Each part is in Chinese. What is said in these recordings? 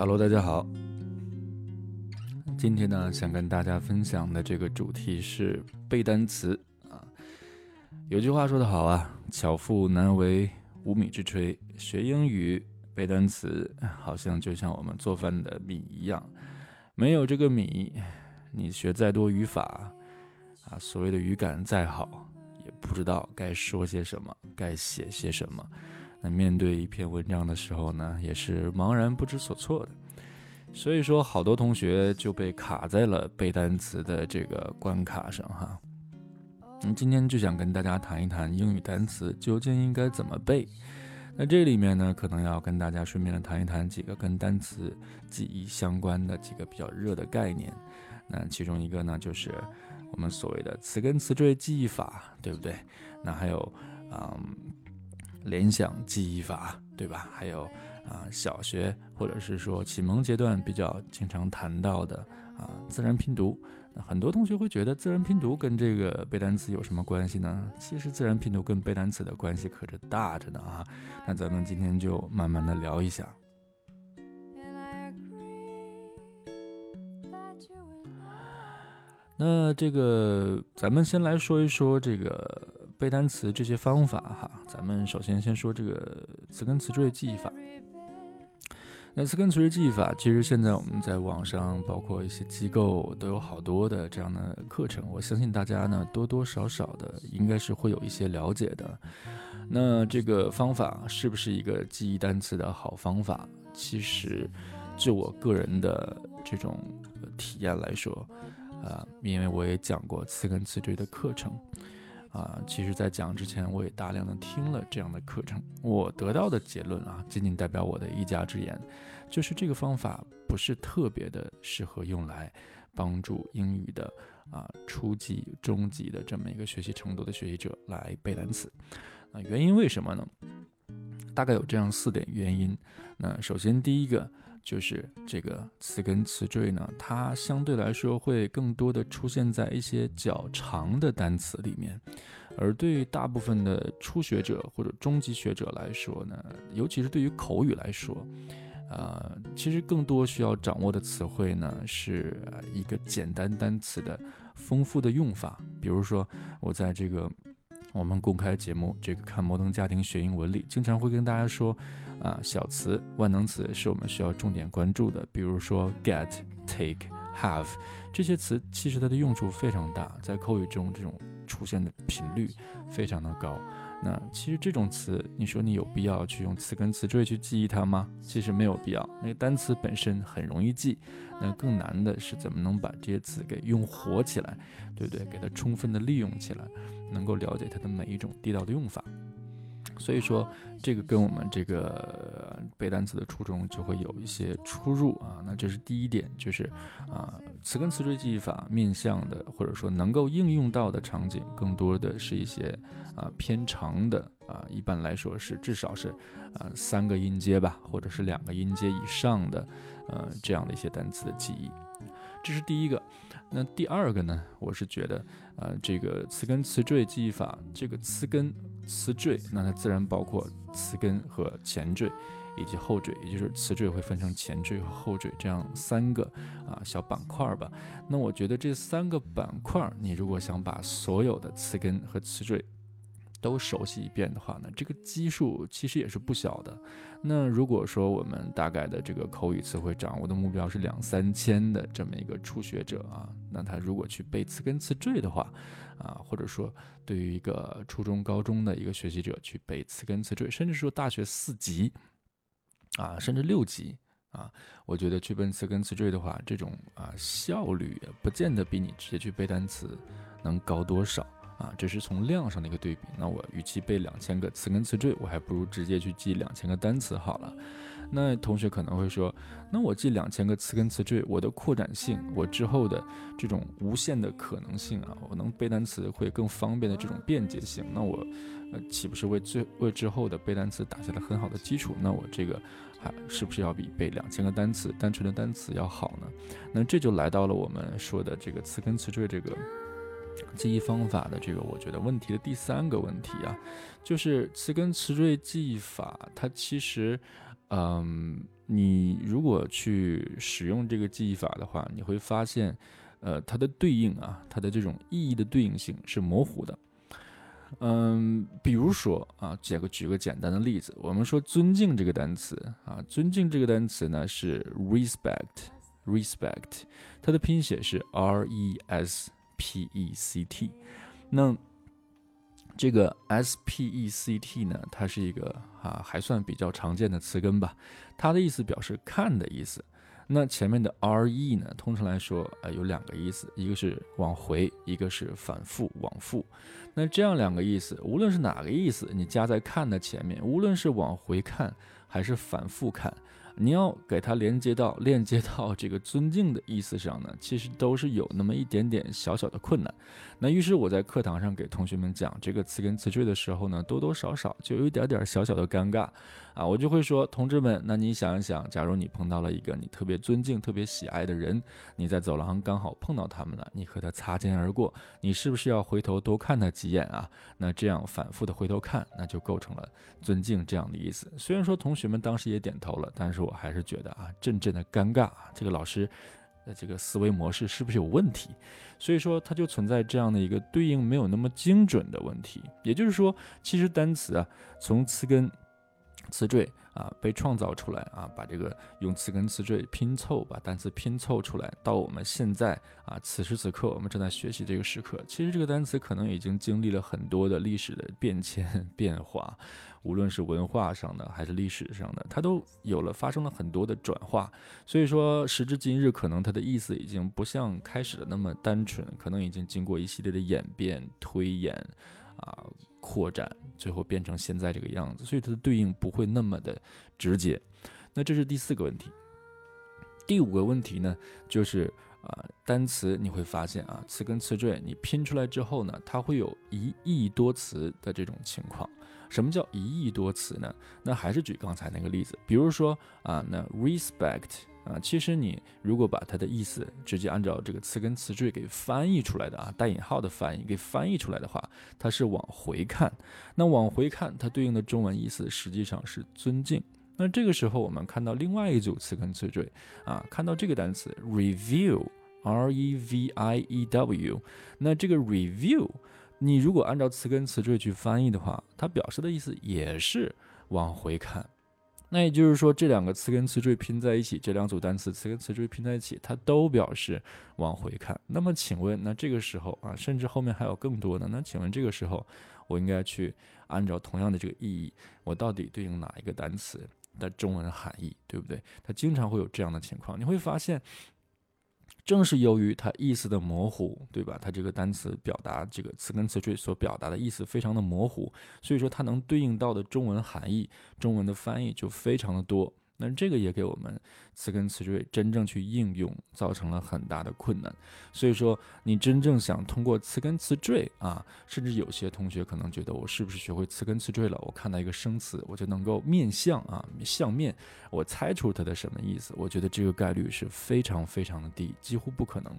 Hello，大家好。今天呢，想跟大家分享的这个主题是背单词啊。有句话说得好啊，“巧妇难为无米之炊”。学英语背单词，好像就像我们做饭的米一样，没有这个米，你学再多语法啊，所谓的语感再好，也不知道该说些什么，该写些什么。那面对一篇文章的时候呢，也是茫然不知所措的。所以说，好多同学就被卡在了背单词的这个关卡上哈。嗯，今天就想跟大家谈一谈英语单词究竟应该怎么背。那这里面呢，可能要跟大家顺便的谈一谈几个跟单词记忆相关的几个比较热的概念。那其中一个呢，就是我们所谓的词根词缀记忆法，对不对？那还有，嗯。联想记忆法，对吧？还有啊，小学或者是说启蒙阶段比较经常谈到的啊，自然拼读。那很多同学会觉得自然拼读跟这个背单词有什么关系呢？其实自然拼读跟背单词的关系可是大着呢啊！那咱们今天就慢慢的聊一下。那这个，咱们先来说一说这个。背单词这些方法哈，咱们首先先说这个词根词缀记忆法。那词根词缀记忆法，其实现在我们在网上，包括一些机构都有好多的这样的课程。我相信大家呢多多少少的应该是会有一些了解的。那这个方法是不是一个记忆单词的好方法？其实就我个人的这种体验来说，啊，因为我也讲过词根词缀的课程。啊，其实，在讲之前，我也大量的听了这样的课程。我得到的结论啊，仅仅代表我的一家之言，就是这个方法不是特别的适合用来帮助英语的啊初级、中级的这么一个学习程度的学习者来背单词。啊，原因为什么呢？大概有这样四点原因。那首先，第一个。就是这个词根词缀呢，它相对来说会更多的出现在一些较长的单词里面，而对于大部分的初学者或者中级学者来说呢，尤其是对于口语来说，呃，其实更多需要掌握的词汇呢，是一个简单单词的丰富的用法。比如说，我在这个我们公开节目这个看摩登家庭学英文里，经常会跟大家说。啊，小词、万能词是我们需要重点关注的。比如说 get、take、have 这些词，其实它的用处非常大，在口语中这种出现的频率非常的高。那其实这种词，你说你有必要去用词根词缀去记忆它吗？其实没有必要。那个单词本身很容易记，那更难的是怎么能把这些词给用活起来，对不对？给它充分的利用起来，能够了解它的每一种地道的用法。所以说，这个跟我们这个背单词的初衷就会有一些出入啊。那这是第一点，就是啊，词根词缀记忆法面向的，或者说能够应用到的场景，更多的是一些啊偏长的啊，一般来说是至少是啊三个音阶吧，或者是两个音阶以上的呃这样的一些单词的记忆。这是第一个。那第二个呢？我是觉得，呃，这个词根词缀记忆法，这个词根词缀，那它自然包括词根和前缀以及后缀，也就是词缀会分成前缀和后缀这样三个啊小板块吧。那我觉得这三个板块，你如果想把所有的词根和词缀，都熟悉一遍的话呢，这个基数其实也是不小的。那如果说我们大概的这个口语词汇掌握的目标是两三千的这么一个初学者啊，那他如果去背词根词缀的话，啊，或者说对于一个初中高中的一个学习者去背词根词缀，甚至说大学四级啊，甚至六级啊，我觉得去背词根词缀的话，这种啊效率不见得比你直接去背单词能高多少。啊，这是从量上的一个对比。那我与其背两千个词根词缀，我还不如直接去记两千个单词好了。那同学可能会说，那我记两千个词根词缀，我的扩展性，我之后的这种无限的可能性啊，我能背单词会更方便的这种便捷性，那我呃岂不是为最为之后的背单词打下了很好的基础？那我这个还是不是要比背两千个单词单纯的单词要好呢？那这就来到了我们说的这个词根词缀这个。记忆方法的这个，我觉得问题的第三个问题啊，就是词根词缀记忆法，它其实，嗯，你如果去使用这个记忆法的话，你会发现，呃，它的对应啊，它的这种意义的对应性是模糊的。嗯，比如说啊，举个举个简单的例子，我们说尊敬这个单词啊，尊敬这个单词呢是 respect，respect，它的拼写是 r e s p e c t，那这个 s p e c t 呢，它是一个啊还算比较常见的词根吧，它的意思表示看的意思。那前面的 R E 呢？通常来说，呃，有两个意思，一个是往回，一个是反复往复。那这样两个意思，无论是哪个意思，你加在看的前面，无论是往回看还是反复看。你要给它连接到链接到这个尊敬的意思上呢，其实都是有那么一点点小小的困难。那于是我在课堂上给同学们讲这个词根词缀的时候呢，多多少少就有一点点小小的尴尬啊。我就会说，同志们，那你想一想，假如你碰到了一个你特别尊敬、特别喜爱的人，你在走廊刚好碰到他们了，你和他擦肩而过，你是不是要回头多看他几眼啊？那这样反复的回头看，那就构成了尊敬这样的意思。虽然说同学们当时也点头了，但是我。还是觉得啊，阵阵的尴尬啊，这个老师的这个思维模式是不是有问题？所以说，它就存在这样的一个对应没有那么精准的问题。也就是说，其实单词啊，从词根、词缀啊被创造出来啊，把这个用词根、词缀拼凑，把单词拼凑出来，到我们现在啊，此时此刻我们正在学习这个时刻，其实这个单词可能已经经历了很多的历史的变迁 变化。无论是文化上的还是历史上的，它都有了发生了很多的转化。所以说，时至今日，可能它的意思已经不像开始的那么单纯，可能已经经过一系列的演变、推演啊、扩展，最后变成现在这个样子。所以它的对应不会那么的直接。那这是第四个问题。第五个问题呢，就是啊，单词你会发现啊，词根词缀你拼出来之后呢，它会有一亿多词的这种情况。什么叫一亿多词呢？那还是举刚才那个例子，比如说啊，那 respect 啊，其实你如果把它的意思直接按照这个词根词缀给翻译出来的啊，带引号的翻译给翻译出来的话，它是往回看。那往回看，它对应的中文意思实际上是尊敬。那这个时候我们看到另外一组词根词缀啊，看到这个单词 review，r e v i e w，那这个 review。你如果按照词根词缀去翻译的话，它表示的意思也是往回看。那也就是说，这两个词根词缀拼在一起，这两组单词词根词缀拼在一起，它都表示往回看。那么，请问，那这个时候啊，甚至后面还有更多的，那请问这个时候，我应该去按照同样的这个意义，我到底对应哪一个单词的中文含义，对不对？它经常会有这样的情况，你会发现。正是由于它意思的模糊，对吧？它这个单词表达这个词根词缀所表达的意思非常的模糊，所以说它能对应到的中文含义、中文的翻译就非常的多。那这个也给我们词根词缀真正去应用造成了很大的困难。所以说，你真正想通过词根词缀啊，甚至有些同学可能觉得我是不是学会词根词缀了？我看到一个生词，我就能够面相啊，相面，我猜出它的什么意思？我觉得这个概率是非常非常的低，几乎不可能。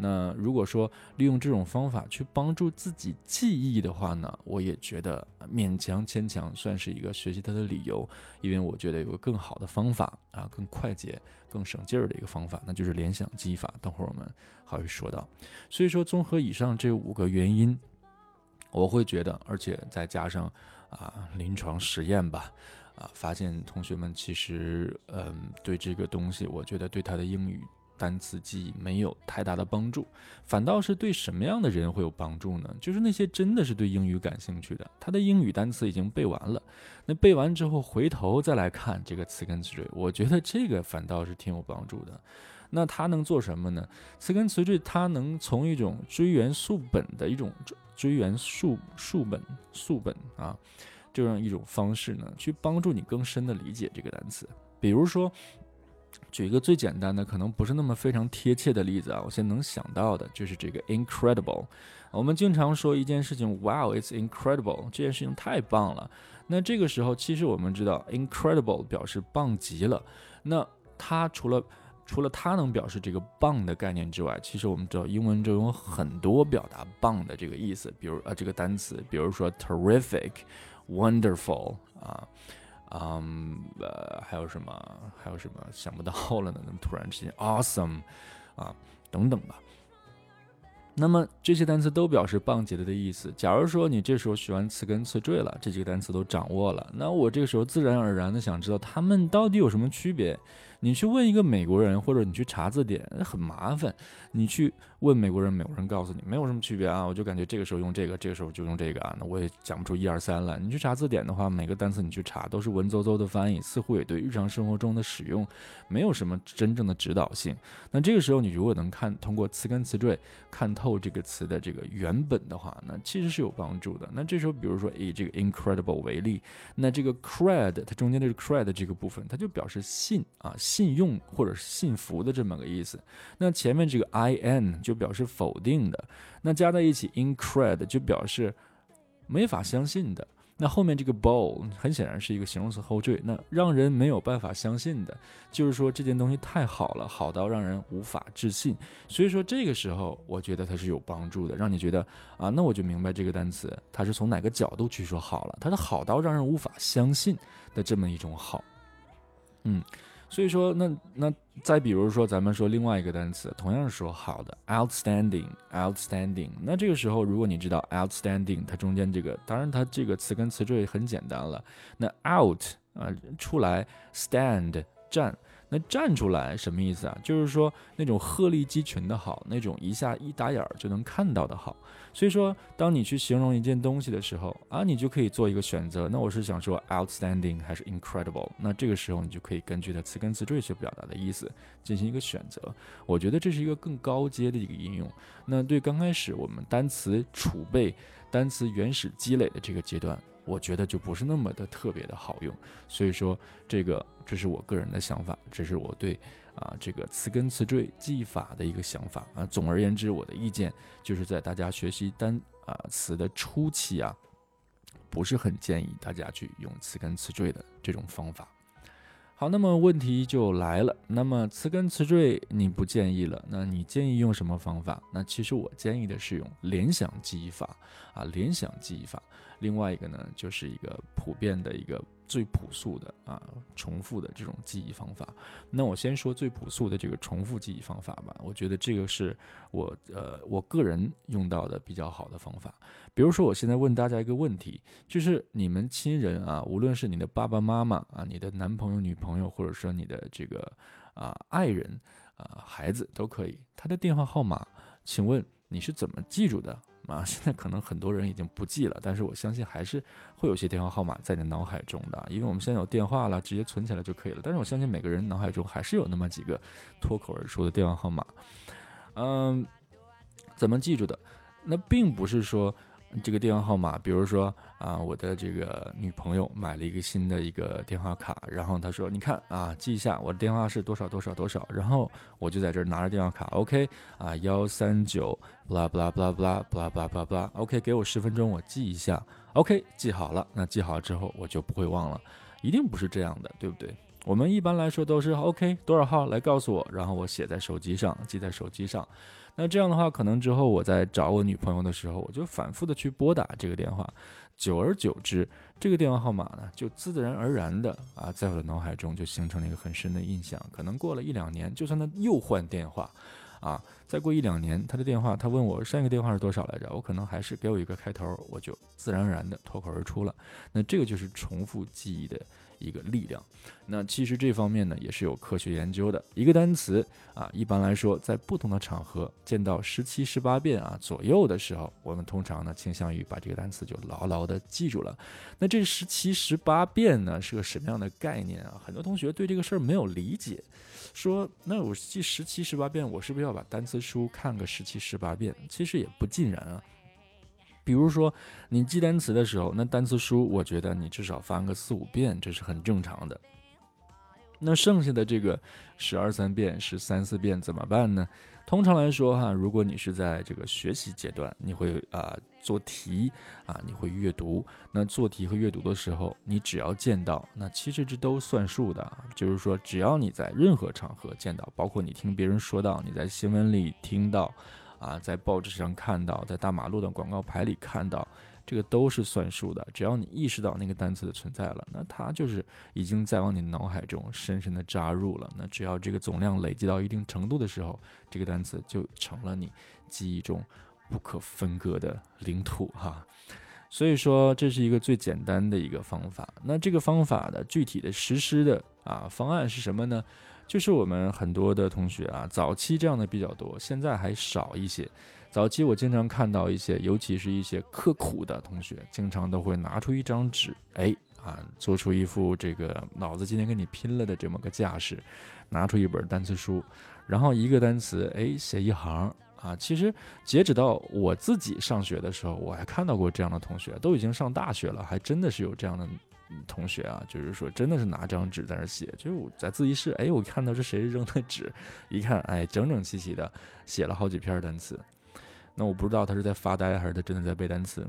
那如果说利用这种方法去帮助自己记忆的话呢，我也觉得勉强牵强算是一个学习它的理由，因为我觉得有个更好的方法啊，更快捷、更省劲儿的一个方法，那就是联想记忆法。等会儿我们还会说到。所以说，综合以上这五个原因，我会觉得，而且再加上啊临床实验吧，啊发现同学们其实嗯对这个东西，我觉得对他的英语。单词记忆没有太大的帮助，反倒是对什么样的人会有帮助呢？就是那些真的是对英语感兴趣的，他的英语单词已经背完了，那背完之后回头再来看这个词根词缀，我觉得这个反倒是挺有帮助的。那他能做什么呢？词根词缀，它能从一种追源溯本的一种追源溯溯本溯本啊，这样一种方式呢，去帮助你更深的理解这个单词，比如说。举一个最简单的，可能不是那么非常贴切的例子啊，我现在能想到的就是这个 incredible。我们经常说一件事情，Wow，it's incredible，这件事情太棒了。那这个时候，其实我们知道，incredible 表示棒极了。那它除了除了它能表示这个棒的概念之外，其实我们知道英文中有很多表达棒的这个意思，比如啊这个单词，比如说 terrific，wonderful 啊。嗯，呃，还有什么？还有什么想不到了呢？那么突然之间，awesome，啊，等等吧。那么这些单词都表示棒极了的意思。假如说你这时候学完词根词缀了，这几个单词都掌握了，那我这个时候自然而然的想知道它们到底有什么区别。你去问一个美国人，或者你去查字典，很麻烦。你去问美国人，美国人告诉你没有什么区别啊，我就感觉这个时候用这个，这个时候就用这个啊，那我也讲不出一二三了。你去查字典的话，每个单词你去查都是文绉绉的翻译，似乎也对日常生活中的使用没有什么真正的指导性。那这个时候你如果能看通过词根词缀看透这个词的这个原本的话，那其实是有帮助的。那这时候比如说以这个 incredible 为例，那这个 cred 它中间的 cred 这个部分，它就表示信啊。信用或者是信服的这么个意思，那前面这个 i n 就表示否定的，那加在一起 incred 就表示没法相信的，那后面这个 bow 很显然是一个形容词后缀，那让人没有办法相信的，就是说这件东西太好了，好到让人无法置信。所以说这个时候我觉得它是有帮助的，让你觉得啊，那我就明白这个单词它是从哪个角度去说好了，它是好到让人无法相信的这么一种好，嗯。所以说，那那再比如说，咱们说另外一个单词，同样是说好的，outstanding，outstanding。那这个时候，如果你知道 outstanding，它中间这个，当然它这个词根词缀很简单了。那 out 啊，出来，stand 站。那站出来什么意思啊？就是说那种鹤立鸡群的好，那种一下一打眼儿就能看到的好。所以说，当你去形容一件东西的时候啊，你就可以做一个选择。那我是想说 outstanding 还是 incredible？那这个时候你就可以根据它词根词缀去表达的意思进行一个选择。我觉得这是一个更高阶的一个应用。那对刚开始我们单词储备、单词原始积累的这个阶段。我觉得就不是那么的特别的好用，所以说这个这是我个人的想法，这是我对啊这个词根词缀记忆法的一个想法啊。总而言之，我的意见就是在大家学习单啊词的初期啊，不是很建议大家去用词根词缀的这种方法。好，那么问题就来了，那么词根词缀你不建议了，那你建议用什么方法？那其实我建议的是用联想记忆法啊，联想记忆法。另外一个呢，就是一个普遍的一个最朴素的啊，重复的这种记忆方法。那我先说最朴素的这个重复记忆方法吧。我觉得这个是我呃我个人用到的比较好的方法。比如说，我现在问大家一个问题，就是你们亲人啊，无论是你的爸爸妈妈啊，你的男朋友、女朋友，或者说你的这个啊爱人啊孩子都可以，他的电话号码，请问你是怎么记住的？啊，现在可能很多人已经不记了，但是我相信还是会有些电话号码在你脑海中的，因为我们现在有电话了，直接存起来就可以了。但是我相信每个人脑海中还是有那么几个脱口而出的电话号码。嗯，怎么记住的？那并不是说。这个电话号码比如说啊我的这个女朋友买了一个新的一个电话卡然后她说你看啊记一下我的电话是多少多少多少然后我就在这儿拿着电话卡 ok 啊幺三九布拉布拉布拉布拉布拉布拉 ok 给我十分钟我记一下 ok 记好了那记好之后我就不会忘了一定不是这样的对不对？我们一般来说都是 ok 多少号来告诉我然后我写在手机上记在手机上那这样的话，可能之后我在找我女朋友的时候，我就反复的去拨打这个电话，久而久之，这个电话号码呢，就自然而然的啊，在我的脑海中就形成了一个很深的印象。可能过了一两年，就算他又换电话，啊，再过一两年，他的电话，他问我上一个电话是多少来着，我可能还是给我一个开头，我就自然而然的脱口而出了。那这个就是重复记忆的。一个力量，那其实这方面呢也是有科学研究的。一个单词啊，一般来说，在不同的场合见到十七、十八遍啊左右的时候，我们通常呢倾向于把这个单词就牢牢的记住了。那这十七、十八遍呢是个什么样的概念啊？很多同学对这个事儿没有理解，说那我记十七、十八遍，我是不是要把单词书看个十七、十八遍？其实也不尽然啊。比如说，你记单词的时候，那单词书，我觉得你至少翻个四五遍，这是很正常的。那剩下的这个十二三遍、十三四遍怎么办呢？通常来说，哈，如果你是在这个学习阶段，你会啊做题啊，你会阅读。那做题和阅读的时候，你只要见到，那其实这都算数的。就是说，只要你在任何场合见到，包括你听别人说到，你在新闻里听到。啊，在报纸上看到，在大马路的广告牌里看到，这个都是算数的。只要你意识到那个单词的存在了，那它就是已经在往你脑海中深深的扎入了。那只要这个总量累积到一定程度的时候，这个单词就成了你记忆中不可分割的领土哈。所以说，这是一个最简单的一个方法。那这个方法的具体的实施的啊方案是什么呢？就是我们很多的同学啊，早期这样的比较多，现在还少一些。早期我经常看到一些，尤其是一些刻苦的同学，经常都会拿出一张纸，哎啊，做出一副这个老子今天跟你拼了的这么个架势，拿出一本单词书，然后一个单词，哎，写一行。啊，其实截止到我自己上学的时候，我还看到过这样的同学，都已经上大学了，还真的是有这样的同学啊，就是说真的是拿张纸在那写，就是在自习室，哎，我看到是谁扔的纸，一看，哎，整整齐齐的写了好几篇单词，那我不知道他是在发呆还是他真的在背单词。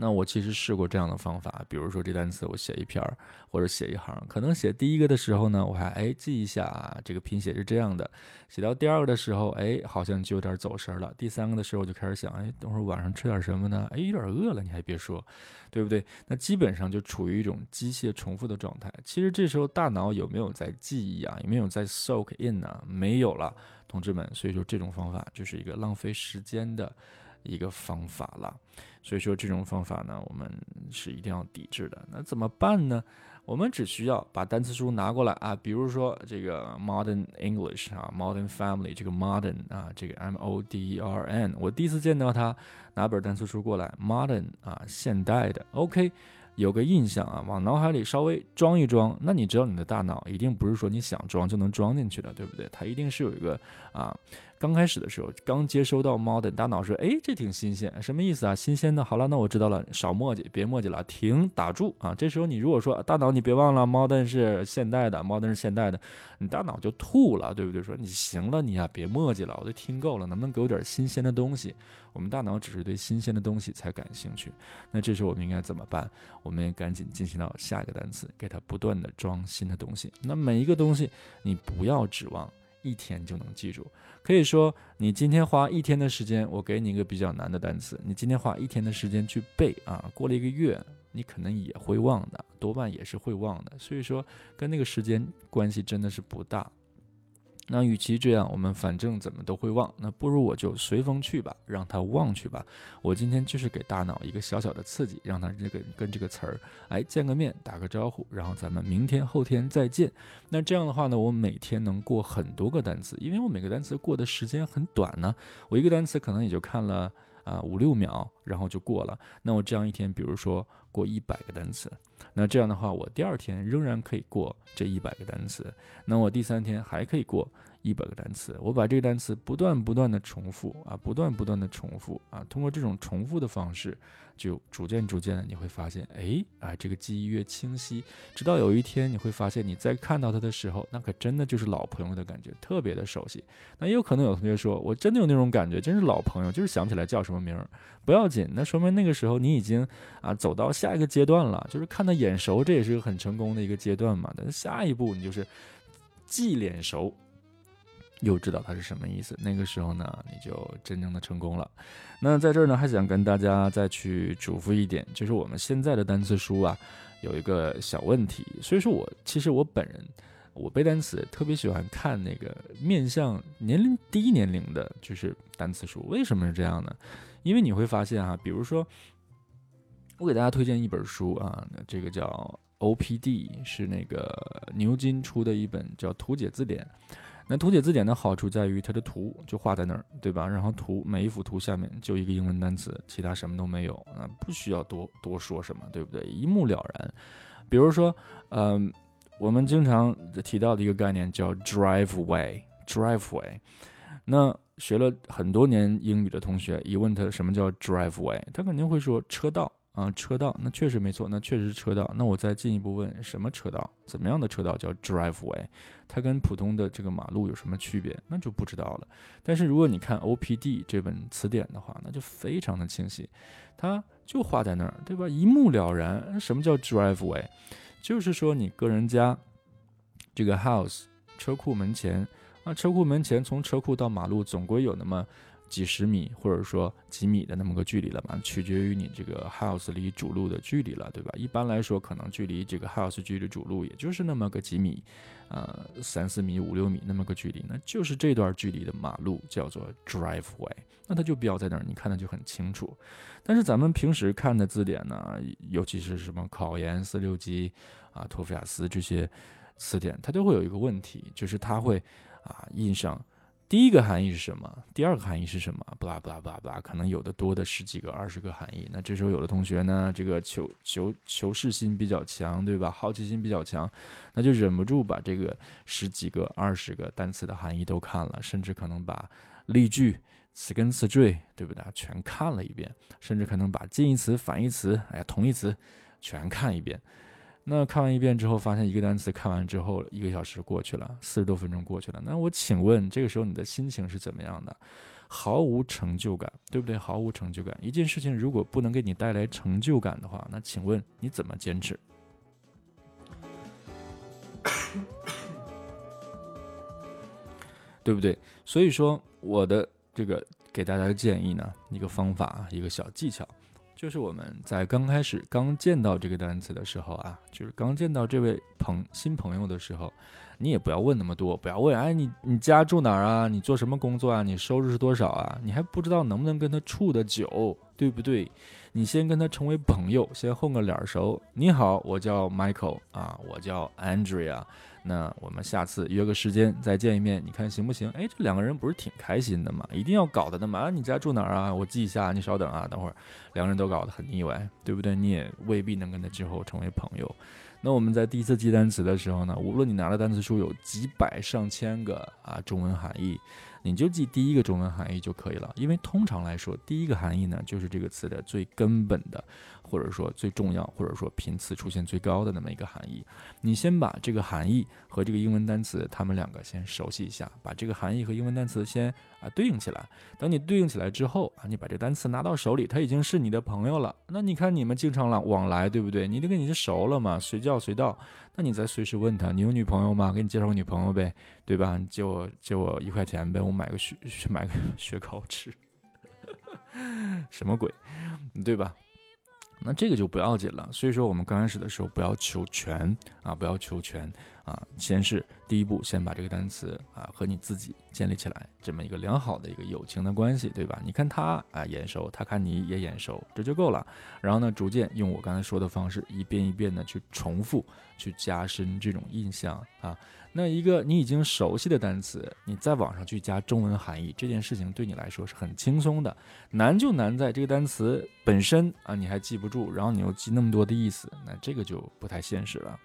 那我其实试过这样的方法，比如说这单词我写一篇儿或者写一行，可能写第一个的时候呢，我还哎记一下，这个拼写是这样的。写到第二个的时候，哎，好像就有点走神了。第三个的时候我就开始想，哎，等会儿晚上吃点什么呢？哎，有点饿了，你还别说，对不对？那基本上就处于一种机械重复的状态。其实这时候大脑有没有在记忆啊？有没有在 soak in 呢？没有了，同志们。所以说这种方法就是一个浪费时间的。一个方法了，所以说这种方法呢，我们是一定要抵制的。那怎么办呢？我们只需要把单词书拿过来啊，比如说这个 Modern English 啊，Modern Family 这个 Modern 啊，这个 M O D E R N，我第一次见到他拿本单词书过来，Modern 啊，现代的，OK。有个印象啊，往脑海里稍微装一装，那你知道你的大脑一定不是说你想装就能装进去的，对不对？它一定是有一个啊，刚开始的时候刚接收到 modern，大脑说，哎，这挺新鲜，什么意思啊？新鲜的，好了，那我知道了，少墨迹，别墨迹了，停，打住啊！这时候你如果说大脑，你别忘了，modern 是现代的，modern 是现代的，你大脑就吐了，对不对？说你行了，你呀，别墨迹了，我都听够了，能不能给我点新鲜的东西？我们大脑只是对新鲜的东西才感兴趣，那这时候我们应该怎么办？我们也赶紧进行到下一个单词，给它不断的装新的东西。那每一个东西，你不要指望一天就能记住。可以说，你今天花一天的时间，我给你一个比较难的单词，你今天花一天的时间去背啊，过了一个月，你可能也会忘的，多半也是会忘的。所以说，跟那个时间关系真的是不大。那与其这样，我们反正怎么都会忘，那不如我就随风去吧，让它忘去吧。我今天就是给大脑一个小小的刺激，让它这个跟这个词儿，哎，见个面，打个招呼，然后咱们明天后天再见。那这样的话呢，我每天能过很多个单词，因为我每个单词过的时间很短呢。我一个单词可能也就看了啊五六秒，然后就过了。那我这样一天，比如说过一百个单词。那这样的话，我第二天仍然可以过这一百个单词，那我第三天还可以过一百个单词。我把这个单词不断不断的重复啊，不断不断的重复啊，通过这种重复的方式，就逐渐逐渐的你会发现，哎啊，这个记忆越清晰，直到有一天你会发现，你再看到它的时候，那可真的就是老朋友的感觉，特别的熟悉。那也有可能有同学说，我真的有那种感觉，真是老朋友，就是想不起来叫什么名儿。不要紧，那说明那个时候你已经啊走到下一个阶段了，就是看到眼熟，这也是个很成功的一个阶段嘛。但是下一步你就是既脸熟，又知道它是什么意思，那个时候呢，你就真正的成功了。那在这儿呢，还想跟大家再去嘱咐一点，就是我们现在的单词书啊，有一个小问题。所以说我其实我本人我背单词特别喜欢看那个面向年龄低年龄的，就是单词书。为什么是这样呢？因为你会发现哈，比如说，我给大家推荐一本书啊，这个叫 O P D，是那个牛津出的一本叫《图解字典》。那图解字典的好处在于它的图就画在那儿，对吧？然后图每一幅图下面就一个英文单词，其他什么都没有，啊，不需要多多说什么，对不对？一目了然。比如说，嗯，我们经常提到的一个概念叫 driveway，driveway，那。学了很多年英语的同学，一问他什么叫 driveway，他肯定会说车道啊，车道。那确实没错，那确实是车道。那我再进一步问，什么车道？怎么样的车道叫 driveway？它跟普通的这个马路有什么区别？那就不知道了。但是如果你看 O P D 这本词典的话，那就非常的清晰，它就画在那儿，对吧？一目了然。什么叫 driveway？就是说你个人家这个 house 车库门前。啊车库门前，从车库到马路总归有那么几十米或者说几米的那么个距离了嘛，取决于你这个 house 离主路的距离了，对吧？一般来说，可能距离这个 house 距离主路也就是那么个几米，呃，三四米、五六米那么个距离，那就是这段距离的马路叫做 driveway，那它就标在那儿，你看的就很清楚。但是咱们平时看的字典呢，尤其是什么考研四六级啊、托福雅思这些词典，它都会有一个问题，就是它会啊印上。第一个含义是什么？第二个含义是什么？不啦不啦不啦不啦，可能有的多的十几个、二十个含义。那这时候有的同学呢，这个求求求是心比较强，对吧？好奇心比较强，那就忍不住把这个十几个、二十个单词的含义都看了，甚至可能把例句、词根词缀，对不对？全看了一遍，甚至可能把近义词、反义词，哎呀，同义词全看一遍。那看完一遍之后，发现一个单词看完之后，一个小时过去了，四十多分钟过去了。那我请问，这个时候你的心情是怎么样的？毫无成就感，对不对？毫无成就感。一件事情如果不能给你带来成就感的话，那请问你怎么坚持？对不对？所以说，我的这个给大家的建议呢，一个方法，一个小技巧。就是我们在刚开始刚见到这个单词的时候啊，就是刚见到这位朋新朋友的时候，你也不要问那么多，不要问，哎，你你家住哪儿啊？你做什么工作啊？你收入是多少啊？你还不知道能不能跟他处得久，对不对？你先跟他成为朋友，先混个脸熟。你好，我叫 Michael 啊，我叫 Andrea。那我们下次约个时间再见一面，你看行不行？哎，这两个人不是挺开心的吗？一定要搞得那么啊，你家住哪儿啊？我记一下，你稍等啊，等会儿两个人都搞得很腻歪，对不对？你也未必能跟他之后成为朋友。那我们在第一次记单词的时候呢，无论你拿的单词书有几百上千个啊，中文含义。你就记第一个中文含义就可以了，因为通常来说，第一个含义呢，就是这个词的最根本的，或者说最重要，或者说频次出现最高的那么一个含义。你先把这个含义和这个英文单词，它们两个先熟悉一下，把这个含义和英文单词先啊对应起来。等你对应起来之后啊，你把这单词拿到手里，它已经是你的朋友了。那你看你们经常往往来，对不对？你都跟你是熟了嘛，随叫随到。那你再随时问他，你有女朋友吗？给你介绍个女朋友呗，对吧？借我借我一块钱呗，我买个雪买个雪糕吃，什么鬼，对吧？那这个就不要紧了。所以说，我们刚开始的时候不要求全啊，不要求全啊，先是第一步，先把这个单词啊和你自己建立起来这么一个良好的一个友情的关系，对吧？你看他啊眼熟，他看你也眼熟，这就够了。然后呢，逐渐用我刚才说的方式，一遍一遍的去重复。去加深这种印象啊，那一个你已经熟悉的单词，你在网上去加中文含义，这件事情对你来说是很轻松的。难就难在这个单词本身啊，你还记不住，然后你又记那么多的意思，那这个就不太现实了。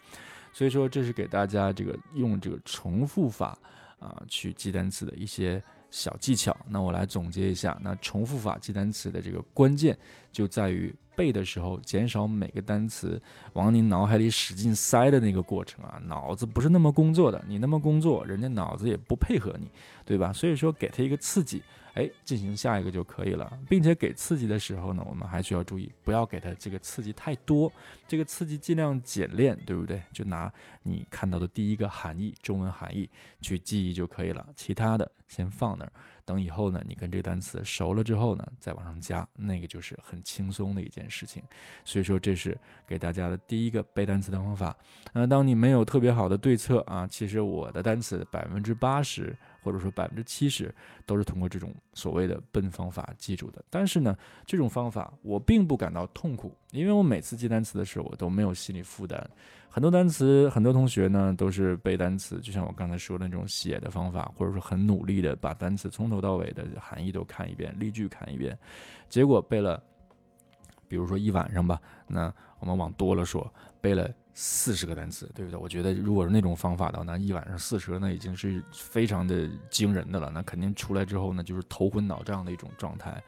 所以说，这是给大家这个用这个重复法啊去记单词的一些小技巧。那我来总结一下，那重复法记单词的这个关键就在于。背的时候，减少每个单词往你脑海里使劲塞的那个过程啊，脑子不是那么工作的，你那么工作，人家脑子也不配合你，对吧？所以说，给他一个刺激，哎，进行下一个就可以了，并且给刺激的时候呢，我们还需要注意，不要给它这个刺激太多，这个刺激尽量简练，对不对？就拿你看到的第一个含义，中文含义去记忆就可以了，其他的先放那儿。等以后呢，你跟这个单词熟了之后呢，再往上加，那个就是很轻松的一件事情。所以说，这是给大家的第一个背单词的方法。那当你没有特别好的对策啊，其实我的单词百分之八十。或者说百分之七十都是通过这种所谓的笨方法记住的，但是呢，这种方法我并不感到痛苦，因为我每次记单词的时候我都没有心理负担。很多单词，很多同学呢都是背单词，就像我刚才说的那种写的方法，或者说很努力的把单词从头到尾的含义都看一遍，例句看一遍，结果背了，比如说一晚上吧，那我们往多了说，背了。四十个单词，对不对？我觉得如果是那种方法的话，那一晚上四十个，那已经是非常的惊人的了。那肯定出来之后呢，就是头昏脑胀的一种状态。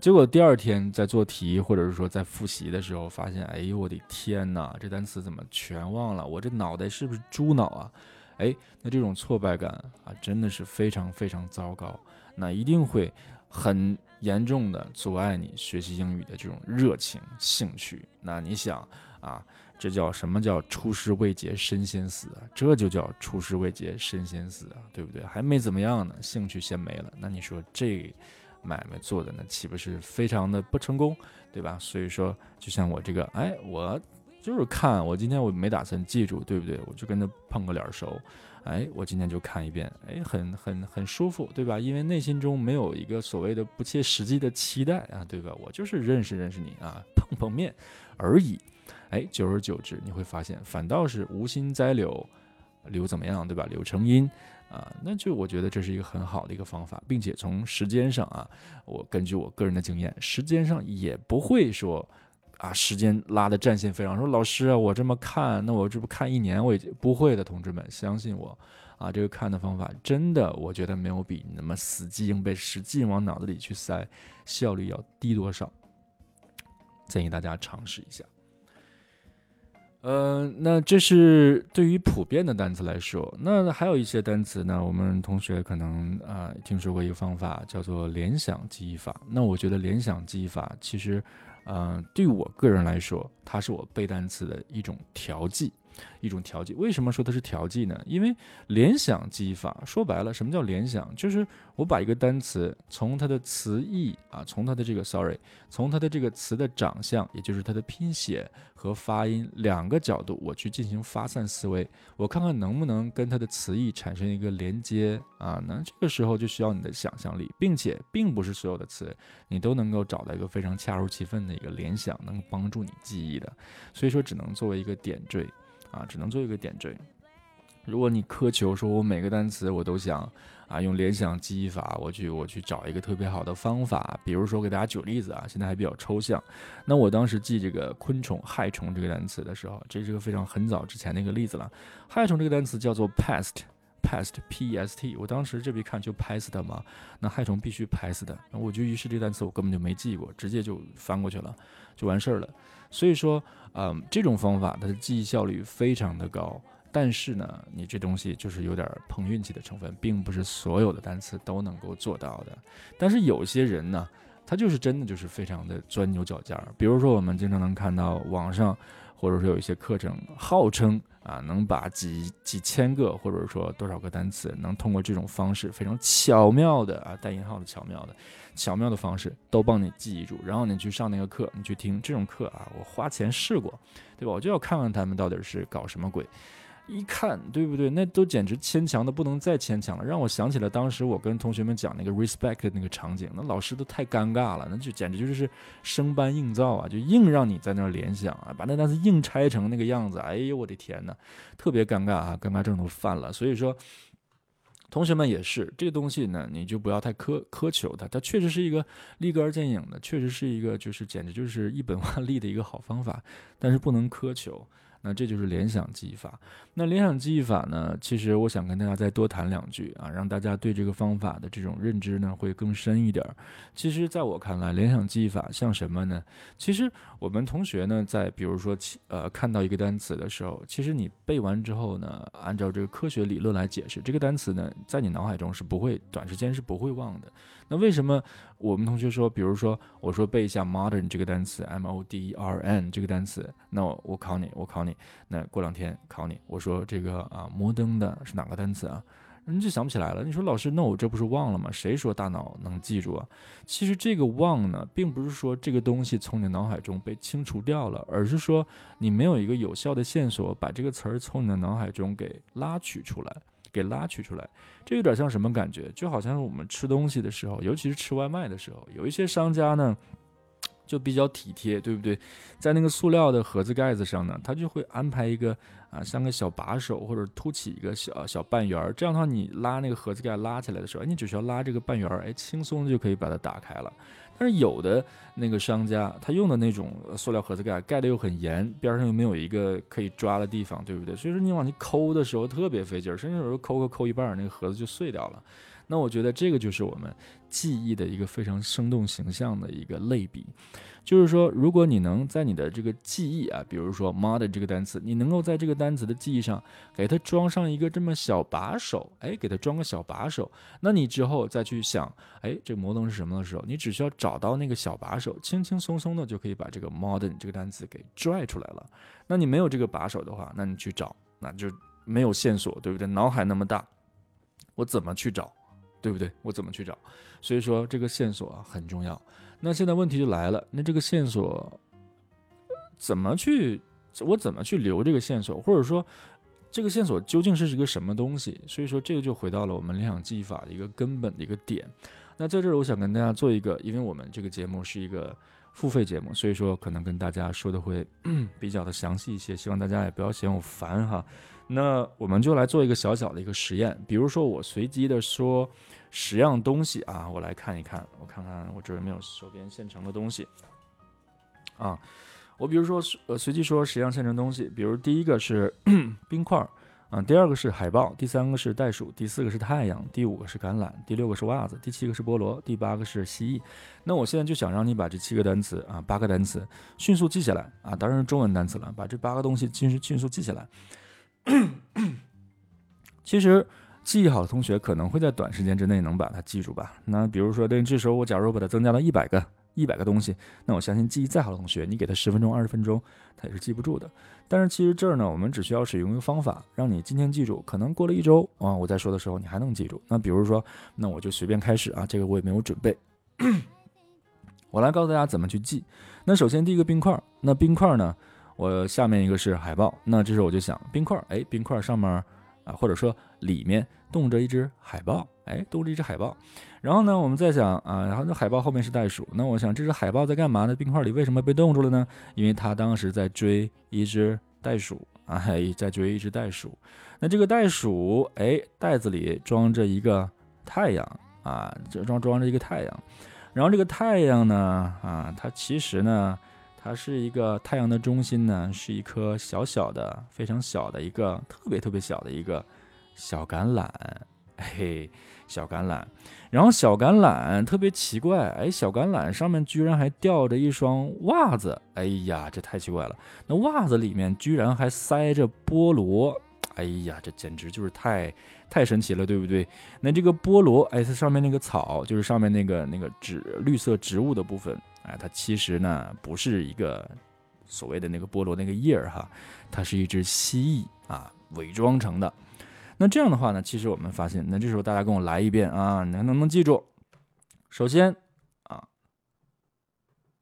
结果第二天在做题，或者是说在复习的时候，发现，哎呦我的天哪，这单词怎么全忘了？我这脑袋是不是猪脑啊？哎，那这种挫败感啊，真的是非常非常糟糕。那一定会很严重的阻碍你学习英语的这种热情兴趣。那你想啊？这叫什么叫出师未捷身先死啊？这就叫出师未捷身先死啊，对不对？还没怎么样呢，兴趣先没了。那你说这买卖做的，那岂不是非常的不成功，对吧？所以说，就像我这个，哎，我就是看，我今天我没打算记住，对不对？我就跟他碰个脸熟，哎，我今天就看一遍，哎，很很很舒服，对吧？因为内心中没有一个所谓的不切实际的期待啊，对吧？我就是认识认识你啊，碰碰面而已，哎，久而久之，你会发现，反倒是无心栽柳，柳怎么样，对吧？柳成荫。啊，那就我觉得这是一个很好的一个方法，并且从时间上啊，我根据我个人的经验，时间上也不会说啊，时间拉的战线非常说老师啊，我这么看，那我这不看一年，我已经不会的，同志们相信我啊，这个看的方法真的，我觉得没有比那么死记硬背、使劲往脑子里去塞效率要低多少，建议大家尝试一下。呃，那这是对于普遍的单词来说，那还有一些单词呢，我们同学可能啊听说过一个方法叫做联想记忆法。那我觉得联想记忆法其实，嗯，对我个人来说，它是我背单词的一种调剂。一种调剂，为什么说它是调剂呢？因为联想记忆法说白了，什么叫联想？就是我把一个单词从它的词义啊，从它的这个 sorry，从它的这个词的长相，也就是它的拼写和发音两个角度，我去进行发散思维，我看看能不能跟它的词义产生一个连接啊？那这个时候就需要你的想象力，并且并不是所有的词你都能够找到一个非常恰如其分的一个联想，能帮助你记忆的，所以说只能作为一个点缀。啊，只能做一个点缀。如果你苛求说，我每个单词我都想啊用联想记忆法，我去我去找一个特别好的方法。比如说，给大家举例子啊，现在还比较抽象。那我当时记这个昆虫害虫这个单词的时候，这是个非常很早之前的一个例子了。害虫这个单词叫做 pest pest p e s t，。我当时这边看就 pest 嘛，那害虫必须 pest。我就于是这单词我根本就没记过，直接就翻过去了，就完事儿了。所以说。嗯，这种方法它的记忆效率非常的高，但是呢，你这东西就是有点碰运气的成分，并不是所有的单词都能够做到的。但是有些人呢，他就是真的就是非常的钻牛角尖儿。比如说，我们经常能看到网上，或者说有一些课程，号称啊能把几几千个或者说多少个单词，能通过这种方式非常巧妙的啊带引号的巧妙的。巧妙的方式都帮你记住，然后你去上那个课，你去听这种课啊，我花钱试过，对吧？我就要看看他们到底是搞什么鬼，一看对不对？那都简直牵强的不能再牵强了，让我想起了当时我跟同学们讲那个 respect 的那个场景，那老师都太尴尬了，那就简直就是生搬硬造啊，就硬让你在那儿联想啊，把那单词硬拆成那个样子，哎呦我的天呐，特别尴尬啊，尴尬症都犯了，所以说。同学们也是，这东西呢，你就不要太苛苛求它，它确实是一个立竿见影的，确实是一个就是简直就是一本 万利的一个好方法，但是不能苛求。那这就是联想记忆法。那联想记忆法呢？其实我想跟大家再多谈两句啊，让大家对这个方法的这种认知呢会更深一点。其实，在我看来，联想记忆法像什么呢？其实我们同学呢，在比如说呃看到一个单词的时候，其实你背完之后呢，按照这个科学理论来解释，这个单词呢，在你脑海中是不会短时间是不会忘的。那为什么我们同学说，比如说我说背一下 modern 这个单词，m o d e r n 这个单词，那我考你，我考你，那过两天考你，我说这个啊摩登的是哪个单词啊？你就想不起来了。你说老师，那我这不是忘了吗？谁说大脑能记住啊？其实这个忘呢，并不是说这个东西从你脑海中被清除掉了，而是说你没有一个有效的线索，把这个词儿从你的脑海中给拉取出来。给拉取出来，这有点像什么感觉？就好像我们吃东西的时候，尤其是吃外卖的时候，有一些商家呢，就比较体贴，对不对？在那个塑料的盒子盖子上呢，他就会安排一个啊，像个小把手或者凸起一个小小半圆儿，这样的话，你拉那个盒子盖拉起来的时候，你只需要拉这个半圆儿，哎，轻松就可以把它打开了。但是有的那个商家，他用的那种塑料盒子盖盖的又很严，边上又没有一个可以抓的地方，对不对？所以说你往里抠的时候特别费劲，甚至有时候抠抠抠一半，那个盒子就碎掉了。那我觉得这个就是我们记忆的一个非常生动形象的一个类比。就是说，如果你能在你的这个记忆啊，比如说 “mother” 这个单词，你能够在这个单词的记忆上给它装上一个这么小把手，哎，给它装个小把手，那你之后再去想，哎，这个摩登是什么的时候，你只需要找到那个小把手，轻轻松松的就可以把这个 “modern” 这个单词给拽出来了。那你没有这个把手的话，那你去找，那就没有线索，对不对？脑海那么大，我怎么去找？对不对？我怎么去找？所以说这个线索啊很重要。那现在问题就来了，那这个线索怎么去？我怎么去留这个线索？或者说这个线索究竟是一个什么东西？所以说这个就回到了我们联想记忆法的一个根本的一个点。那在这儿，我想跟大家做一个，因为我们这个节目是一个付费节目，所以说可能跟大家说的会 比较的详细一些，希望大家也不要嫌我烦哈。那我们就来做一个小小的一个实验，比如说我随机的说十样东西啊，我来看一看，我看看我这有没有手边现成的东西啊。我比如说呃随机说十样现成东西，比如第一个是 冰块啊，第二个是海豹，第三个是袋鼠，第四个是太阳，第五个是橄榄，第六个是袜子，第七个是菠萝，第八个是蜥蜴。那我现在就想让你把这七个单词啊，八个单词迅速记下来啊，当然是中文单词了，把这八个东西迅迅速记下来。其实记忆好的同学可能会在短时间之内能把它记住吧。那比如说，对，这时候我假如把它增加了一百个一百个东西，那我相信记忆再好的同学，你给他十分钟、二十分钟，他也是记不住的。但是其实这儿呢，我们只需要使用一个方法，让你今天记住，可能过了一周啊，我在说的时候你还能记住。那比如说，那我就随便开始啊，这个我也没有准备，我来告诉大家怎么去记。那首先第一个冰块，那冰块呢？我下面一个是海豹，那这时候我就想冰块，哎，冰块上面啊，或者说里面冻着一只海豹，哎，冻着一只海豹。然后呢，我们再想啊，然后那海豹后面是袋鼠，那我想这只海豹在干嘛呢？冰块里为什么被冻住了呢？因为它当时在追一只袋鼠啊，在追一只袋鼠。那这个袋鼠，哎，袋子里装着一个太阳啊，这装装着一个太阳。然后这个太阳呢，啊，它其实呢。它是一个太阳的中心呢，是一颗小小的、非常小的一个特别特别小的一个小橄榄，嘿，小橄榄。然后小橄榄特别奇怪，哎，小橄榄上面居然还吊着一双袜子，哎呀，这太奇怪了。那袜子里面居然还塞着菠萝，哎呀，这简直就是太太神奇了，对不对？那这个菠萝，哎，它上面那个草，就是上面那个那个植绿色植物的部分。哎，它其实呢不是一个所谓的那个菠萝那个叶儿哈，它是一只蜥蜴啊伪装成的。那这样的话呢，其实我们发现，那这时候大家跟我来一遍啊，你能不能记住？首先啊，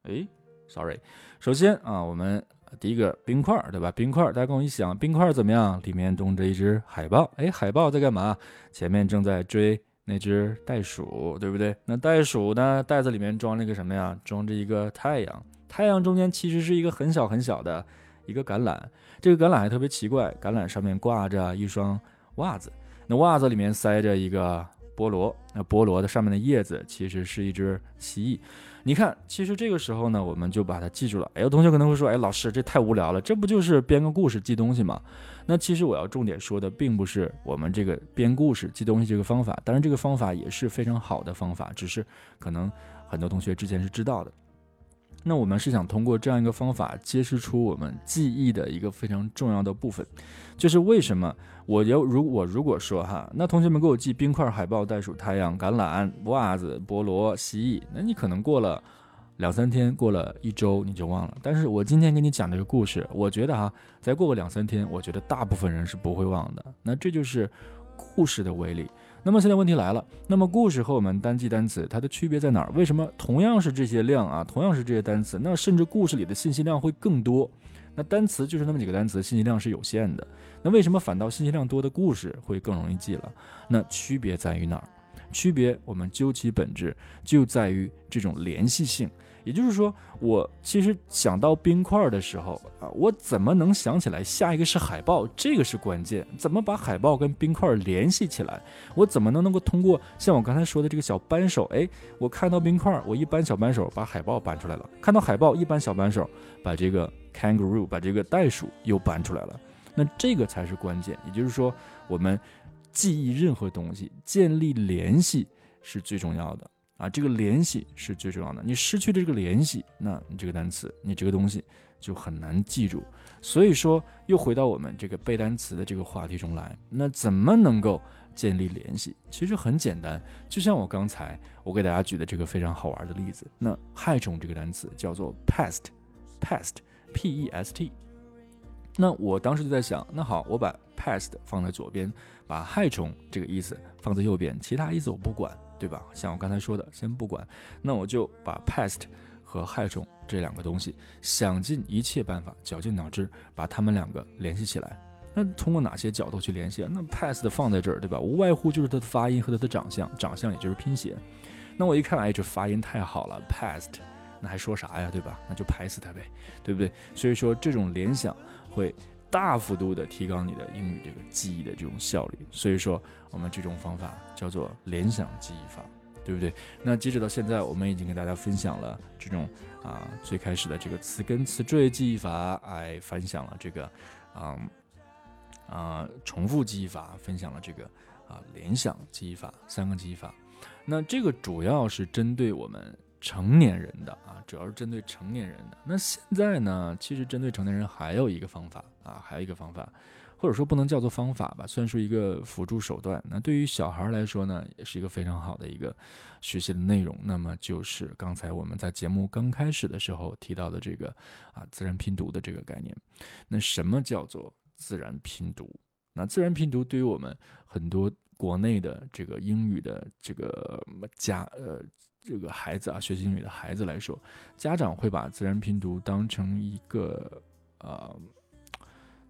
哎，sorry，首先啊，我们第一个冰块对吧？冰块，大家跟我一想，冰块怎么样？里面冻着一只海豹，哎，海豹在干嘛？前面正在追。那只袋鼠，对不对？那袋鼠呢？袋子里面装了一个什么呀？装着一个太阳。太阳中间其实是一个很小很小的一个橄榄。这个橄榄还特别奇怪，橄榄上面挂着一双袜子。那袜子里面塞着一个菠萝。那菠萝的上面的叶子其实是一只蜥蜴。你看，其实这个时候呢，我们就把它记住了。哎，有同学可能会说，哎，老师，这太无聊了，这不就是编个故事记东西吗？那其实我要重点说的，并不是我们这个编故事记东西这个方法，当然这个方法也是非常好的方法，只是可能很多同学之前是知道的。那我们是想通过这样一个方法，揭示出我们记忆的一个非常重要的部分，就是为什么我要如我如果说哈，那同学们给我记冰块、海豹、袋鼠、太阳、橄榄、袜子、菠萝、蜥蜴，那你可能过了两三天，过了一周你就忘了。但是我今天给你讲这个故事，我觉得哈，再过个两三天，我觉得大部分人是不会忘的。那这就是故事的威力。那么现在问题来了，那么故事和我们单记单词它的区别在哪儿？为什么同样是这些量啊，同样是这些单词，那甚至故事里的信息量会更多？那单词就是那么几个单词，信息量是有限的。那为什么反倒信息量多的故事会更容易记了？那区别在于哪儿？区别我们究其本质就在于这种联系性。也就是说，我其实想到冰块的时候啊，我怎么能想起来下一个是海豹？这个是关键。怎么把海豹跟冰块联系起来？我怎么能能够通过像我刚才说的这个小扳手？哎，我看到冰块，我一扳小扳手把海豹扳出来了；看到海豹，一扳小扳手把这个 kangaroo 把这个袋鼠又搬出来了。那这个才是关键。也就是说，我们记忆任何东西，建立联系是最重要的。啊，这个联系是最重要的。你失去了这个联系，那你这个单词，你这个东西就很难记住。所以说，又回到我们这个背单词的这个话题中来。那怎么能够建立联系？其实很简单，就像我刚才我给大家举的这个非常好玩的例子。那害虫这个单词叫做 pest，pest pest，那我当时就在想，那好，我把 pest 放在左边，把害虫这个意思放在右边，其他意思我不管，对吧？像我刚才说的，先不管，那我就把 pest 和害虫这两个东西，想尽一切办法，绞尽脑汁把它们两个联系起来。那通过哪些角度去联系啊？那 pest 放在这儿，对吧？无外乎就是它的发音和它的长相，长相也就是拼写。那我一看，哎，这发音太好了，pest，那还说啥呀，对吧？那就拍死它呗，对不对？所以说这种联想。会大幅度的提高你的英语这个记忆的这种效率，所以说我们这种方法叫做联想记忆法，对不对？那截止到现在，我们已经给大家分享了这种啊最开始的这个词根词缀记忆法，哎，分享了这个啊啊重复记忆法，分享了这个啊联想记忆法三个记忆法。那这个主要是针对我们。成年人的啊，主要是针对成年人的。那现在呢，其实针对成年人还有一个方法啊，还有一个方法，或者说不能叫做方法吧，算是一个辅助手段。那对于小孩来说呢，也是一个非常好的一个学习的内容。那么就是刚才我们在节目刚开始的时候提到的这个啊，自然拼读的这个概念。那什么叫做自然拼读？那自然拼读对于我们很多国内的这个英语的这个家呃。这个孩子啊，学习英语的孩子来说，家长会把自然拼读当成一个呃，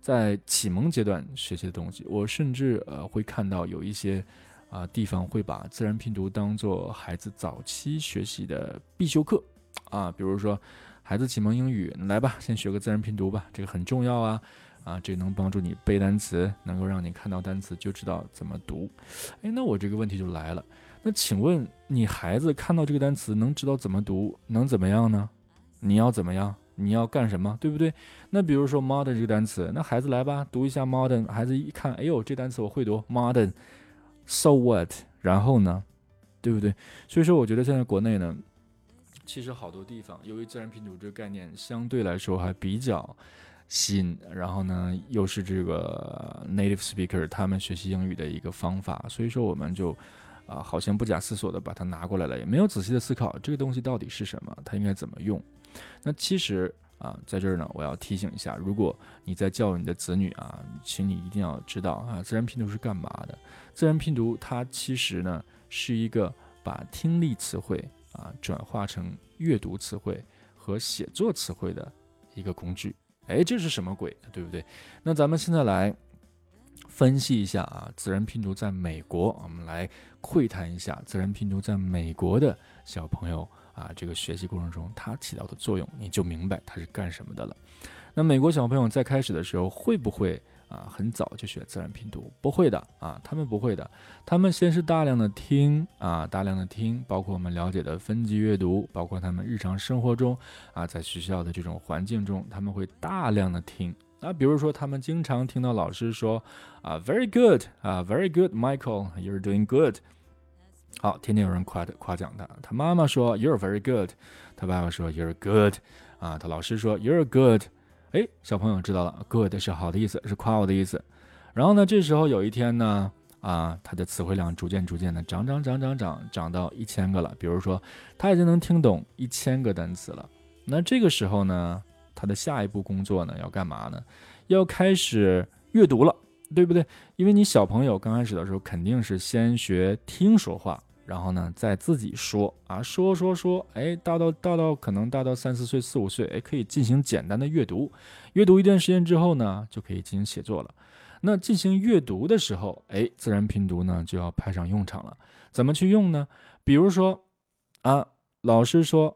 在启蒙阶段学习的东西。我甚至呃会看到有一些啊地方会把自然拼读当做孩子早期学习的必修课啊，比如说孩子启蒙英语，来吧，先学个自然拼读吧，这个很重要啊啊，这能帮助你背单词，能够让你看到单词就知道怎么读。哎，那我这个问题就来了。那请问你孩子看到这个单词能知道怎么读，能怎么样呢？你要怎么样？你要干什么？对不对？那比如说 modern 这个单词，那孩子来吧，读一下 modern。孩子一看，哎呦，这单词我会读 modern，so what？然后呢，对不对？所以说，我觉得现在国内呢，其实好多地方，由于自然拼读这个概念相对来说还比较新，然后呢，又是这个 native speaker 他们学习英语的一个方法，所以说我们就。啊，好像不假思索的把它拿过来了，也没有仔细的思考这个东西到底是什么，它应该怎么用。那其实啊，在这儿呢，我要提醒一下，如果你在教育你的子女啊，请你一定要知道啊，自然拼读是干嘛的？自然拼读它其实呢是一个把听力词汇啊转化成阅读词汇和写作词汇的一个工具。哎，这是什么鬼？对不对？那咱们现在来。分析一下啊，自然拼读在美国，我们来会谈一下自然拼读在美国的小朋友啊，这个学习过程中它起到的作用，你就明白它是干什么的了。那美国小朋友在开始的时候会不会啊很早就学自然拼读？不会的啊，他们不会的，他们先是大量的听啊，大量的听，包括我们了解的分级阅读，包括他们日常生活中啊，在学校的这种环境中，他们会大量的听。啊，比如说，他们经常听到老师说，啊，very good，啊，very good，Michael，you're doing good。好，天天有人夸夸奖他。他妈妈说，you're very good。他爸爸说，you're good。啊，他老师说，you're good。哎，小朋友知道了，good 是好的意思，是夸我的意思。然后呢，这时候有一天呢，啊，他的词汇量逐渐逐渐的涨涨涨涨涨，涨到一千个了。比如说，他已经能听懂一千个单词了。那这个时候呢？他的下一步工作呢，要干嘛呢？要开始阅读了，对不对？因为你小朋友刚开始的时候肯定是先学听说话，然后呢再自己说啊，说说说，哎，大到大到可能大到三四岁、四五岁，哎，可以进行简单的阅读。阅读一段时间之后呢，就可以进行写作了。那进行阅读的时候，哎，自然拼读呢就要派上用场了。怎么去用呢？比如说啊，老师说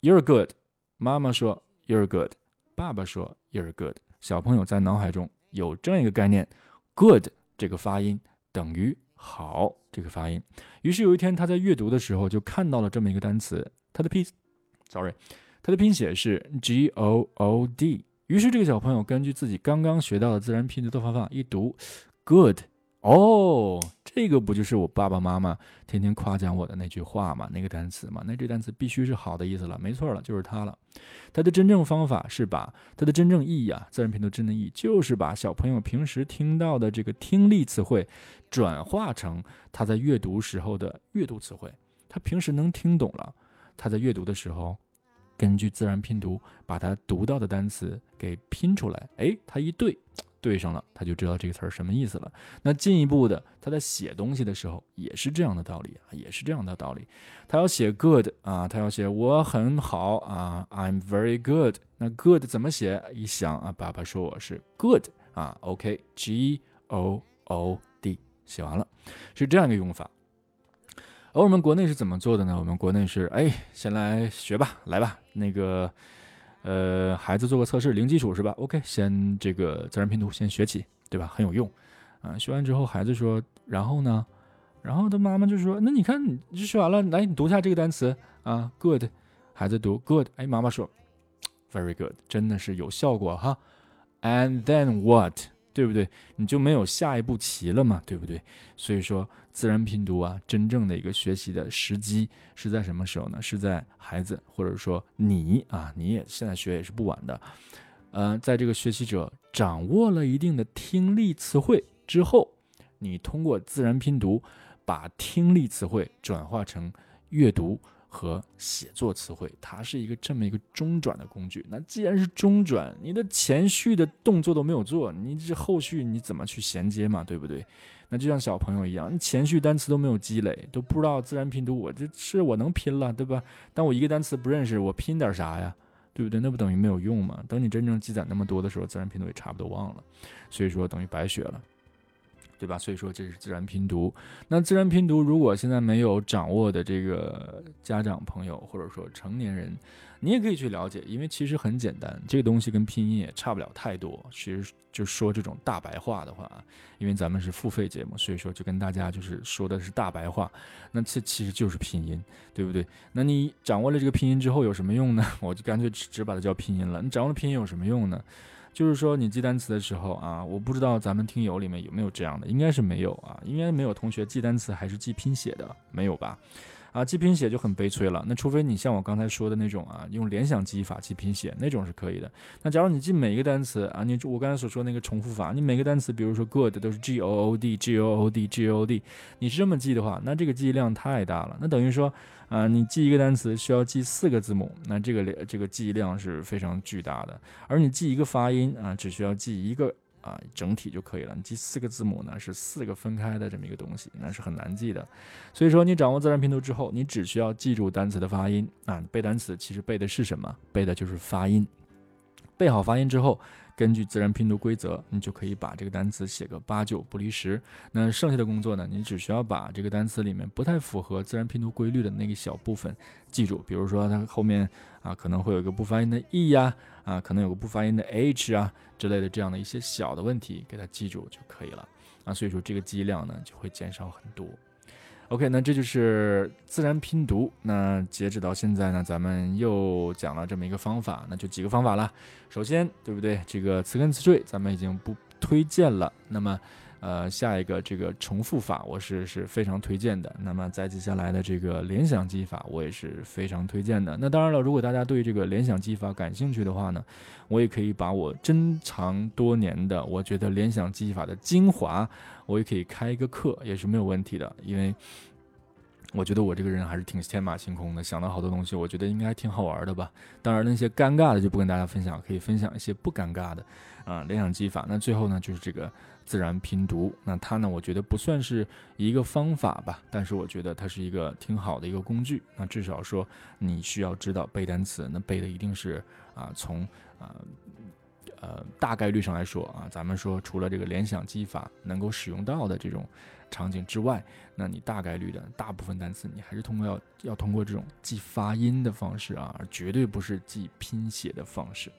You're good，妈妈说 You're good。爸爸说：“You're good。”小朋友在脑海中有这样一个概念：“good” 这个发音等于“好”这个发音。于是有一天，他在阅读的时候就看到了这么一个单词，它的拼，sorry，它的拼写是 G O O D。于是这个小朋友根据自己刚刚学到的自然拼读的方法一读：“good。”哦，这个不就是我爸爸妈妈天天夸奖我的那句话吗？那个单词吗？那这单词必须是好的意思了，没错了，就是它了。它的真正方法是把它的真正意义啊，自然拼读真正意义就是把小朋友平时听到的这个听力词汇，转化成他在阅读时候的阅读词汇。他平时能听懂了，他在阅读的时候根据自然拼读把它读到的单词给拼出来。哎，它一对，对上了，他就知道这个词儿什么意思了。那进一步的，他在写东西的时候也是这样的道理啊，也是这样的道理。他要写 good 啊，他要写我很好啊，I'm very good。那 good 怎么写？一想啊，爸爸说我是 good 啊，OK，G O O D，写完了，是这样一个用法。而我们国内是怎么做的呢？我们国内是，哎，先来学吧，来吧，那个，呃，孩子做个测试，零基础是吧？OK，先这个自然拼读先学起，对吧？很有用，啊，学完之后孩子说，然后呢，然后他妈妈就说，那你看，你就学完了，来，你读一下这个单词啊，good，孩子读 good，哎，妈妈说，very good，真的是有效果哈，and then what？对不对？你就没有下一步棋了嘛？对不对？所以说，自然拼读啊，真正的一个学习的时机是在什么时候呢？是在孩子或者说你啊，你也现在学也是不晚的。呃，在这个学习者掌握了一定的听力词汇之后，你通过自然拼读把听力词汇转化成阅读。和写作词汇，它是一个这么一个中转的工具。那既然是中转，你的前序的动作都没有做，你这后续你怎么去衔接嘛？对不对？那就像小朋友一样，你前序单词都没有积累，都不知道自然拼读，我这是我能拼了，对吧？但我一个单词不认识，我拼点啥呀？对不对？那不等于没有用吗？等你真正积攒那么多的时候，自然拼读也差不多忘了，所以说等于白学了。对吧？所以说这是自然拼读。那自然拼读，如果现在没有掌握的这个家长朋友或者说成年人，你也可以去了解，因为其实很简单，这个东西跟拼音也差不了太多。其实就说这种大白话的话，因为咱们是付费节目，所以说就跟大家就是说的是大白话。那这其实就是拼音，对不对？那你掌握了这个拼音之后有什么用呢？我就干脆只只把它叫拼音了。你掌握了拼音有什么用呢？就是说，你记单词的时候啊，我不知道咱们听友里面有没有这样的，应该是没有啊，应该没有同学记单词还是记拼写的，没有吧？啊，记拼写就很悲催了。那除非你像我刚才说的那种啊，用联想记忆法记拼写，那种是可以的。那假如你记每一个单词啊，你我刚才所说那个重复法，你每个单词，比如说 good 都是 g o o d g o o d g o o d，你是这么记的话，那这个记忆量太大了。那等于说啊，你记一个单词需要记四个字母，那这个这个记忆量是非常巨大的。而你记一个发音啊，只需要记一个。啊，整体就可以了。你记四个字母呢，是四个分开的这么一个东西，那是很难记的。所以说，你掌握自然拼读之后，你只需要记住单词的发音啊。背单词其实背的是什么？背的就是发音。背好发音之后。根据自然拼读规则，你就可以把这个单词写个八九不离十。那剩下的工作呢，你只需要把这个单词里面不太符合自然拼读规律的那个小部分记住。比如说它后面啊可能会有一个不发音的 e 呀，啊可能有个不发音的 h 啊之类的这样的一些小的问题，给它记住就可以了。啊，所以说这个记忆量呢就会减少很多。OK，那这就是自然拼读。那截止到现在呢，咱们又讲了这么一个方法，那就几个方法了。首先，对不对？这个词根词缀咱们已经不推荐了。那么。呃，下一个这个重复法我是是非常推荐的。那么在接下来的这个联想记忆法，我也是非常推荐的。那当然了，如果大家对这个联想记忆法感兴趣的话呢，我也可以把我珍藏多年的，我觉得联想记忆法的精华，我也可以开一个课，也是没有问题的。因为我觉得我这个人还是挺天马行空的，想到好多东西，我觉得应该挺好玩的吧。当然那些尴尬的就不跟大家分享，可以分享一些不尴尬的啊联想记法。那最后呢，就是这个。自然拼读，那它呢？我觉得不算是一个方法吧，但是我觉得它是一个挺好的一个工具。那至少说，你需要知道背单词，那背的一定是啊，从啊呃大概率上来说啊，咱们说除了这个联想记法能够使用到的这种场景之外，那你大概率的大部分单词，你还是通过要要通过这种记发音的方式啊，而绝对不是记拼写的方式。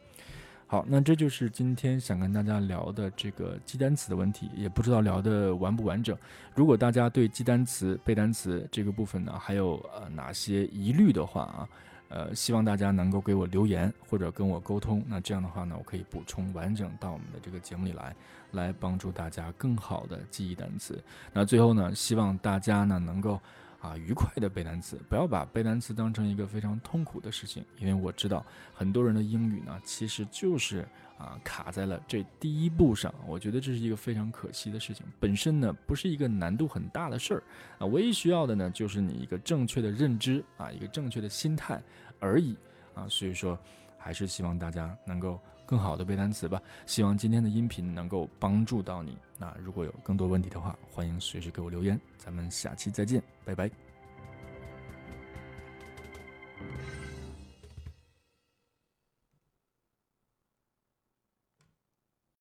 好，那这就是今天想跟大家聊的这个记单词的问题，也不知道聊的完不完整。如果大家对记单词、背单词这个部分呢，还有呃哪些疑虑的话啊，呃，希望大家能够给我留言或者跟我沟通。那这样的话呢，我可以补充完整到我们的这个节目里来，来帮助大家更好的记忆单词。那最后呢，希望大家呢能够。啊，愉快的背单词，不要把背单词当成一个非常痛苦的事情，因为我知道很多人的英语呢，其实就是啊卡在了这第一步上。我觉得这是一个非常可惜的事情。本身呢，不是一个难度很大的事儿啊，唯一需要的呢，就是你一个正确的认知啊，一个正确的心态而已啊所以说还是希望大家能够更好的背单词吧希望今天的音频能够帮助到你。那如果有更多问题的话欢迎随时给我留言咱们下期再见拜拜。